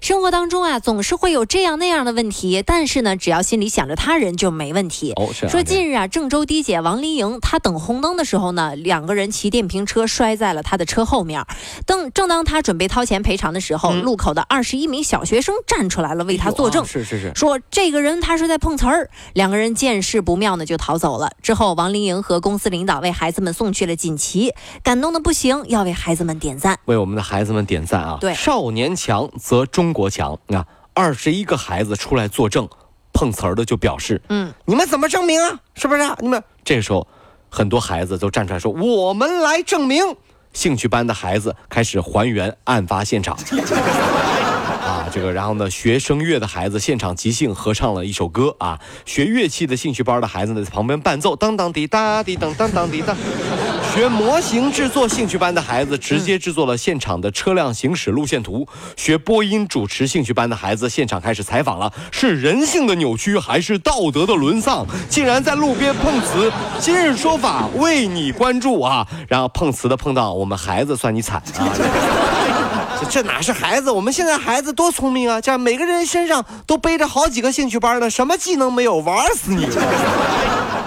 生活当中啊，总是会有这样那样的问题，但是呢，只要心里想着他人就没问题。哦，是啊说近日啊，郑州的姐王丽莹，她等红灯的时候呢，两个人骑电瓶车摔在了她的车后面。等正当她准备掏钱赔偿的时候，路口的二十一名小学生站出来了，为她作证。啊是是是，说这个人他是在碰瓷儿，两个人见势不妙呢就逃走了。之后，王丽莹和公司领导为孩子们送去了锦旗，感动的不行，要为孩子们点赞。为我们的孩子们点赞啊！对少年强则中国强啊！二十一个孩子出来作证，碰瓷儿的就表示，嗯，你们怎么证明啊？是不是、你们这个时候，很多孩子都站出来说，我们来证明。兴趣班的孩子开始还原案发现场。啊，这个，然后呢，学声乐的孩子现场即兴合唱了一首歌啊。学乐器的兴趣班的孩子呢，在旁边伴奏，当当滴答滴当当当滴当。学模型制作兴趣班的孩子直接制作了现场的车辆行驶路线图。学播音主持兴趣班的孩子现场开始采访了：是人性的扭曲还是道德的沦丧？竟然在路边碰瓷！今日说法为你关注啊！然后碰瓷的碰到我们孩子，算你惨啊！这这哪是孩子？我们现在孩子多聪明啊！这样每个人身上都背着好几个兴趣班呢，什么技能没有，玩死你！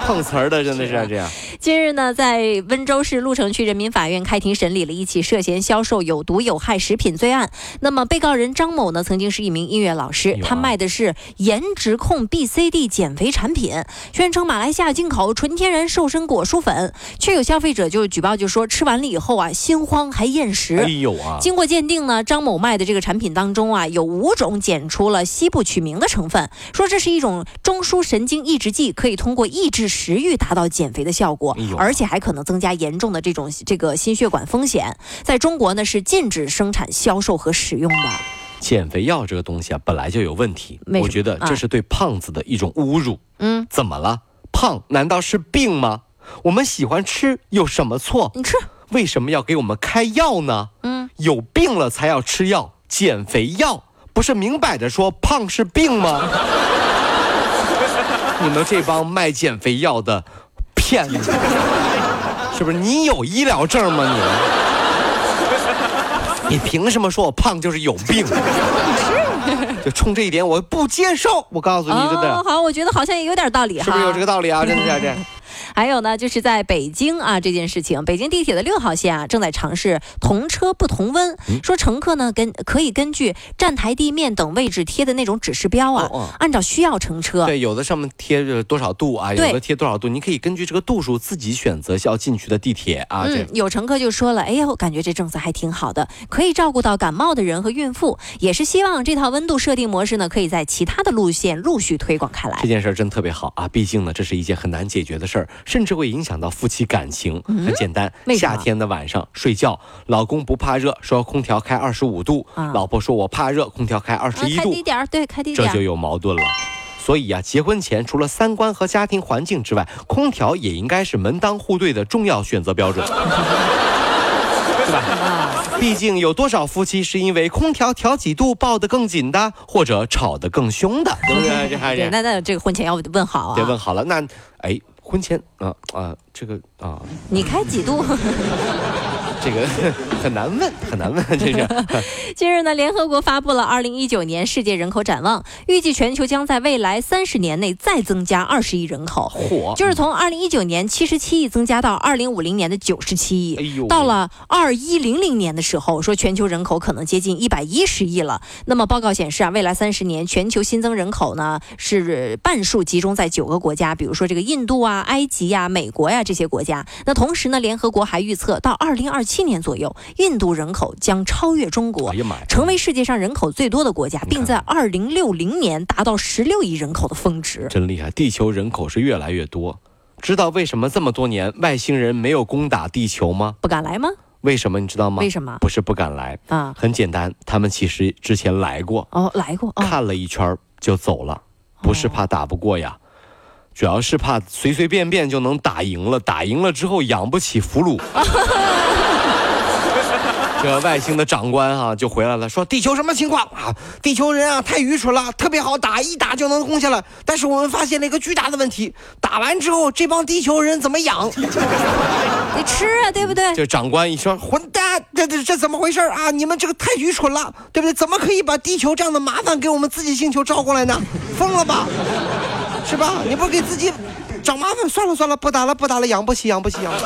碰瓷儿的真的是这样。近日呢，在温州市鹿城区人民法院开庭审理了一起涉嫌销售有毒有害食品罪案。那么，被告人张某呢，曾经是一名音乐老师他卖的是颜值控 BCD 减肥产品，宣称马来西亚进口纯天然瘦身果蔬粉，却有消费者就举报就说吃完了以后啊，心慌还厌食。哎呦啊！经过鉴定呢，张某卖的这个产品当中啊，有五种检出了西部曲明的成分，说这是一种中枢神经抑制剂，可以通过抑制食欲达到减肥的效果而且还可能增加严重的这种这个心血管风险。在中国呢，是禁止生产、销售和使用的。减肥药这个东西啊，本来就有问题，我觉得这是对胖子的一种侮辱。嗯，怎么了？胖难道是病吗？我们喜欢吃有什么错？你吃，为什么要给我们开药呢？嗯，有病了才要吃药，减肥药不是明摆着说胖是病吗？你们这帮卖减肥药的骗子，是不是？你有医疗证吗？你？你凭什么说我胖就是有病？就冲这一点，我不接受。我告诉你，真的哦，，好，我觉得好像也有点道理哈。是不是有这个道理啊？真的是 这样。还有呢，就是在北京啊这件事情，北京地铁的六号线啊正在尝试同车不同温，嗯说乘客呢跟可以根据站台地面等位置贴的那种指示标啊，哦哦按照需要乘车。对，有的上面贴着多少度啊，有的贴多少度，你可以根据这个度数自己选择要进去的地铁啊。这嗯，有乘客就说了，哎呦，感觉这政策还挺好的，可以照顾到感冒的人和孕妇，也是希望这套温度设定模式呢，可以在其他的路线陆续推广开来这。件事儿真特别好啊！毕竟呢，这是一件很难解决的事儿，甚至会影响到夫妻感情。很简单，夏天的晚上睡觉，老公不怕热，说空调开二十五度，啊老婆说我怕热，空调开二十啊，一度，开低点儿，对，开低点。这就有矛盾了。所以啊，结婚前除了三观和家庭环境之外，空调也应该是门当户对的重要选择标准，对吧？啊，毕竟有多少夫妻是因为空调调几度抱得更紧的，或者吵得更凶的，对不对？这还对，是那那这个婚前要问好啊。得问好了。那哎，婚前啊啊，这个啊，你开几度？这个 很难问，很难问，这是。近日呢，联合国发布了二零一九年世界人口展望，预计全球将在未来三十年内再增加二十亿人口，嚯，就是从二零一九年七十七亿增加到二零五零年的九十七亿。哎呦，到了二一零零年的时候，说全球人口可能接近一百一十亿了。那么报告显示啊，未来三十年全球新增人口呢是半数集中在九个国家，比如说这个印度啊、埃及呀、美国呀这些国家。那同时呢，联合国还预测到二零二七年左右，印度人口将超越中国哎。呀妈呀，成为世界上人口最多的国家，并在二零六零年达到十六亿人口的峰值。真厉害！地球人口是越来越多，知道为什么这么多年外星人没有攻打地球吗？不敢来吗？为什么你知道吗？为什么不是不敢来，啊？很简单，他们其实之前来过，哦，来过哦，看了一圈就走了，不是怕打不过呀。主要是怕随随便便就能打赢了，打赢了之后养不起俘虏。这外星的长官啊就回来了，说地球什么情况啊？地球人啊太愚蠢了，特别好打，一打就能攻下来。但是我们发现了一个巨大的问题，打完之后这帮地球人怎么养？得吃啊，对不对？这长官一说，混蛋，这这这怎么回事啊？你们这个太愚蠢了，对不对？怎么可以把地球这样的麻烦给我们自己星球招过来呢？疯了吧？是吧？你不给自己找麻烦？算了算了，不打了不打了，养不起养不起养不起。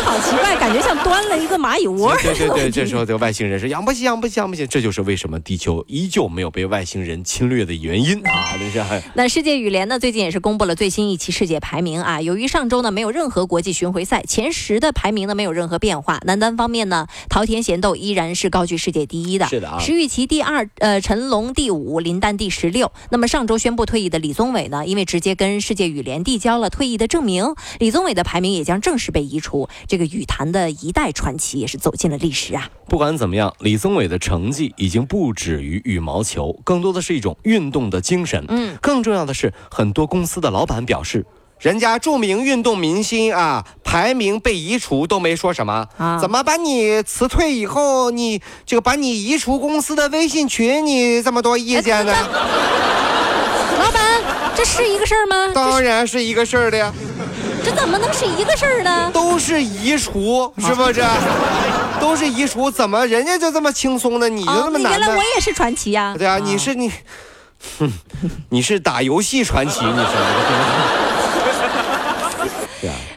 好奇怪，感觉像端了一个蚂蚁窝。对对 对，这时候这个外星人是养不起养不起养不起，这就是为什么地球依旧没有被外星人侵略的原因啊！这是。那世界羽联呢，最近也是公布了最新一期世界排名啊。由于上周呢没有任何国际巡回赛，前十的排名呢没有任何变化。男单方面呢，桃田贤斗依然是高居世界第一的，是的啊。石宇奇第二，呃，陈龙第五，林丹第十六。那么上周宣布退役的李宗伟呢，因为直接跟世界羽联递交了退役的证明，李宗伟的排名也将正式被移除。这个羽坛的一代传奇也是走进了历史啊！不管怎么样，李宗伟的成绩已经不止于羽毛球，更多的是一种运动的精神。嗯，更重要的是，很多公司的老板表示，人家著名运动明星啊，排名被移除都没说什么啊，怎么把你辞退以后，你就把你移除公司的微信群，你这么多意见呢？这是一个事儿吗？当然是一个事儿的呀。这怎么能是一个事儿呢？都是移除，是不是？都是移除，怎么人家就这么轻松呢？你就这么难？原来我也是传奇呀！对啊，你是你，哼，你是打游戏传奇，你是。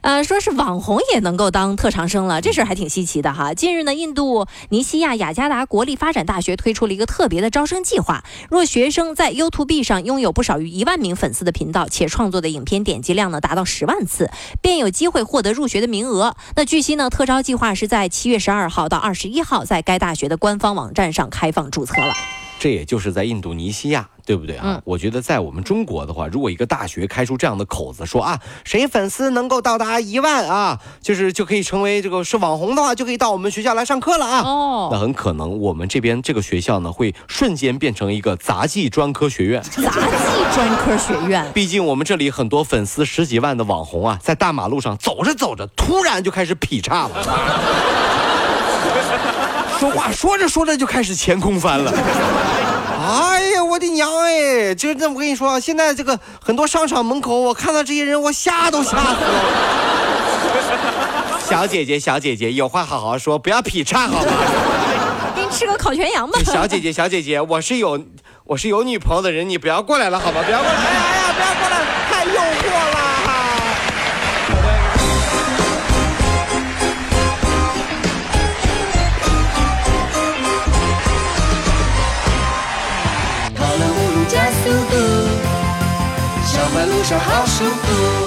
呃，说是网红也能够当特长生了，这事儿还挺稀奇的哈。近日呢，印度尼西亚雅加达国立发展大学推出了一个特别的招生计划，若学生在 YouTube 上拥有不少于一万名粉丝的频道，且创作的影片点击量呢达到十万次，便有机会获得入学的名额。那据悉呢，特招计划是在七月十二号到二十一号在该大学的官方网站上开放注册了。这也就是在印度尼西亚，对不对啊？我觉得在我们中国的话，如果一个大学开出这样的口子，说啊，谁粉丝能够到达一万啊，就是就可以成为这个是网红的话，就可以到我们学校来上课了啊。哦，那很可能我们这边这个学校呢，会瞬间变成一个杂技专科学院。杂技专科学院，毕竟我们这里很多粉丝十几万的网红啊，在大马路上走着走着，突然就开始劈叉了。说话说着说着就开始前空翻了，我的娘哎！就是这，我跟你说，现在这个很多商场门口，我看到这些人，我吓都吓死了。小姐姐，小姐姐，有话好好说，不要劈叉好吗？给你吃个烤全羊吧。小姐姐，小姐姐，我是有我是有女朋友的人，你不要过来了好吗？不要过来！哎好舒服。